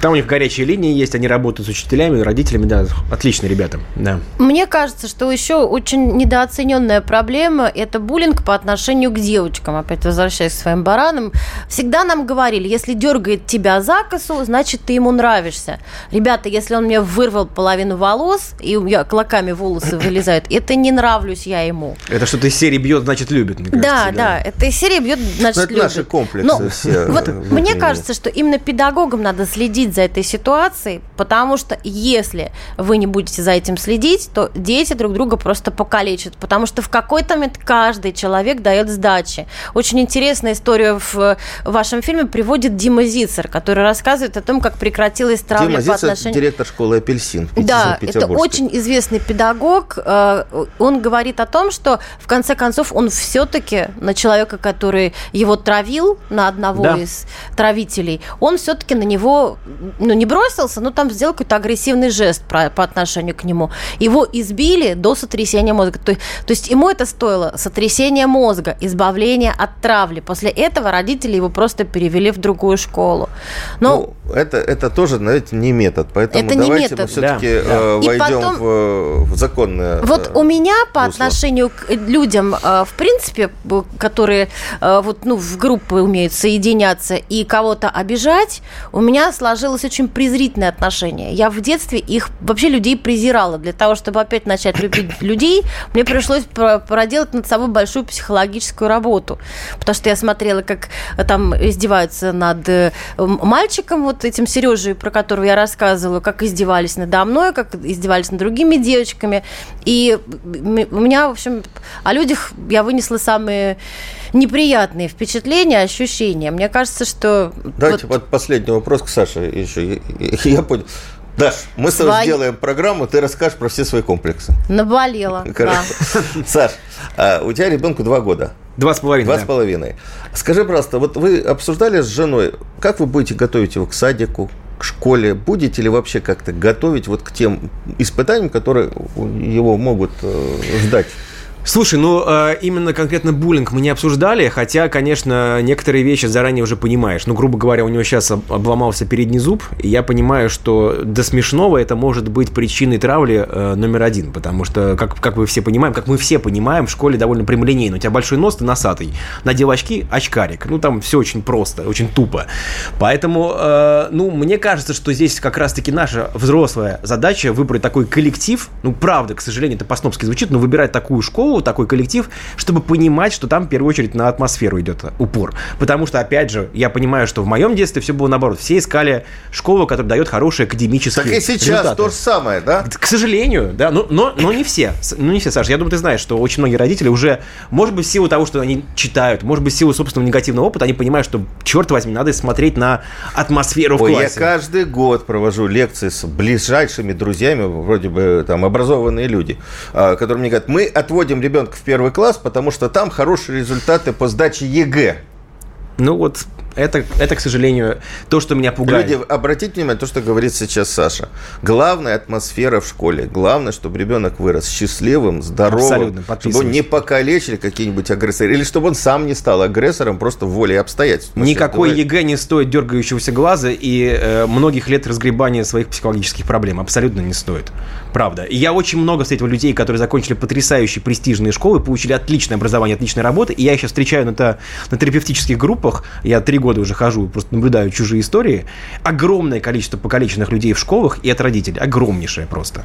Там у них горячие линии есть, они работают с учителями, родителями, да, отличные ребята, да. Мне кажется, что еще очень недооцененная проблема – это буллинг по отношению к девочкам. Опять возвращаясь к своим баранам. Всегда нам говорили, если дергает тебя за косу, значит, ты ему нравишься. Ребята, если он мне вырвал половину волос, и у меня клоками волосы вылезают, это не нравлюсь я ему. Это что-то из серии бьет, значит, любит, мне кажется. Да, да, да, это из серии бьет, значит, это любит. наши комплексы Но все. Вот мне кажется, что именно педагогам надо следить следить за этой ситуацией, потому что если вы не будете за этим следить, то дети друг друга просто покалечат, потому что в какой-то момент каждый человек дает сдачи. Очень интересная история в вашем фильме приводит Дима Зицер, который рассказывает о том, как прекратилась травля Дима по Зицер, отношению... директор школы «Апельсин» в Да, это очень известный педагог. Э, он говорит о том, что в конце концов он все-таки на человека, который его травил, на одного да. из травителей, он все-таки на него ну, не бросился, но там сделал какой-то агрессивный жест про, по отношению к нему. Его избили до сотрясения мозга. То, то есть ему это стоило сотрясение мозга, избавление от травли. После этого родители его просто перевели в другую школу. Но... Ну, это, это тоже, знаете, не метод. Поэтому это давайте не метод. мы все-таки да, э, да. войдем потом... в, в законное. Вот э, у меня по русло. отношению к людям, э, в принципе, которые э, вот, ну, в группы умеют соединяться и кого-то обижать, у меня сложилось очень презрительное отношение. Я в детстве их вообще людей презирала. Для того, чтобы опять начать любить людей, мне пришлось проделать над собой большую психологическую работу. Потому что я смотрела, как там издеваются над э, мальчиком, вот этим Сережей, про которого я рассказывала, как издевались надо мной, как издевались над другими девочками. И у меня, в общем, о людях я вынесла самые неприятные впечатления, ощущения. Мне кажется, что... Давайте вот, вот последний вопрос к Саше еще. Я понял. Даш, мы с тобой сделаем программу, ты расскажешь про все свои комплексы. Наболела, да. Саш, а у тебя ребенку два года. Два с половиной. Два с половиной. Скажи, пожалуйста, вот вы обсуждали с женой, как вы будете готовить его к садику, к школе? Будете ли вообще как-то готовить вот к тем испытаниям, которые его могут э, ждать? Слушай, ну э, именно конкретно буллинг мы не обсуждали, хотя, конечно, некоторые вещи заранее уже понимаешь. Ну, грубо говоря, у него сейчас обломался передний зуб, и я понимаю, что до смешного это может быть причиной травли э, номер один, потому что, как, как вы все понимаем, как мы все понимаем, в школе довольно прямолинейно. У тебя большой нос, ты носатый. Надел очки, очкарик. Ну, там все очень просто, очень тупо. Поэтому, э, ну, мне кажется, что здесь как раз-таки наша взрослая задача выбрать такой коллектив. Ну, правда, к сожалению, это по-снопски звучит, но выбирать такую школу, шоу, такой коллектив, чтобы понимать, что там в первую очередь на атмосферу идет упор. Потому что, опять же, я понимаю, что в моем детстве все было наоборот. Все искали школу, которая дает хорошие академические Так и сейчас результаты. то же самое, да? К сожалению, да, но, но, но не все. Ну, не все, Саша. Я думаю, ты знаешь, что очень многие родители уже, может быть, в силу того, что они читают, может быть, в силу собственного негативного опыта, они понимают, что, черт возьми, надо смотреть на атмосферу в Ой, классе. я каждый год провожу лекции с ближайшими друзьями, вроде бы там образованные люди, а, которые мне говорят, мы отводим ребенка в первый класс, потому что там хорошие результаты по сдаче ЕГЭ. Ну вот, это, это, к сожалению, то, что меня пугает. Люди, обратите внимание на то, что говорит сейчас Саша. Главная атмосфера в школе. Главное, чтобы ребенок вырос счастливым, здоровым, Абсолютно, чтобы он не покалечили какие-нибудь агрессоры, или чтобы он сам не стал агрессором просто в воле обстоятельств. Мы Никакой сейчас ЕГЭ не стоит дергающегося глаза и э, многих лет разгребания своих психологических проблем. Абсолютно не стоит. Правда. И я очень много встретил людей, которые закончили потрясающие престижные школы, получили отличное образование, отличные работы. И я сейчас встречаю на, на терапевтических группах. Я три года уже хожу, просто наблюдаю чужие истории. Огромное количество покалеченных людей в школах и от родителей. Огромнейшее просто.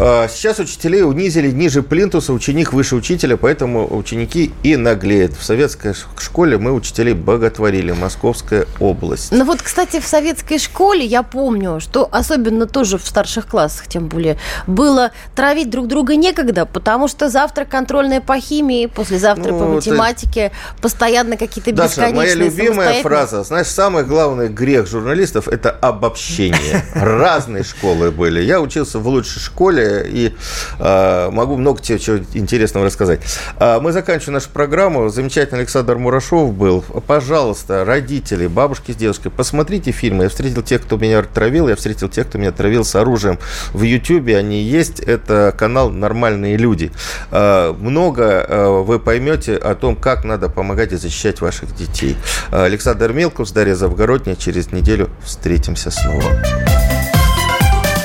А, Сейчас учителей унизили ниже плинтуса, ученик выше учителя, поэтому ученики и наглеют. В советской школе мы учителей боготворили. Московская область. Ну вот, кстати, в советской школе я помню, что особенно тоже в старших классах, тем более, было травить друг друга некогда, потому что завтра контрольная по химии, послезавтра Ну, по математике, постоянно какие-то Даша, бесконечные моя любимая фраза. Знаешь, самый главный грех журналистов – это обобщение. Разные школы были. Я учился в лучшей школе и э, могу много тебе чего интересного рассказать. А, мы заканчиваем нашу программу. Замечательный Александр Мурашов был. Пожалуйста, родители, бабушки с дедушкой, посмотрите фильмы. Я встретил тех, кто меня травил, я встретил тех, кто меня травил с оружием. В Ютьюбе они есть. Это канал «Нормальные люди». А, много а, вы поймете о том, как надо помогать и защищать ваших детей. А, Александр Мелков, Дарья Завгородняя. Через неделю встретимся снова.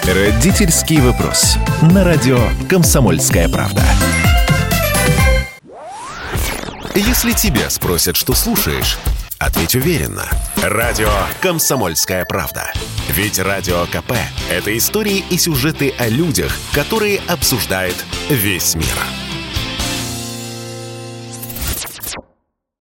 Родительский вопрос. На радио «Комсомольская правда». Если тебя спросят, что слушаешь, ответь уверенно. Радио «Комсомольская правда». Ведь Радио КП – это истории и сюжеты о людях, которые обсуждает весь мир.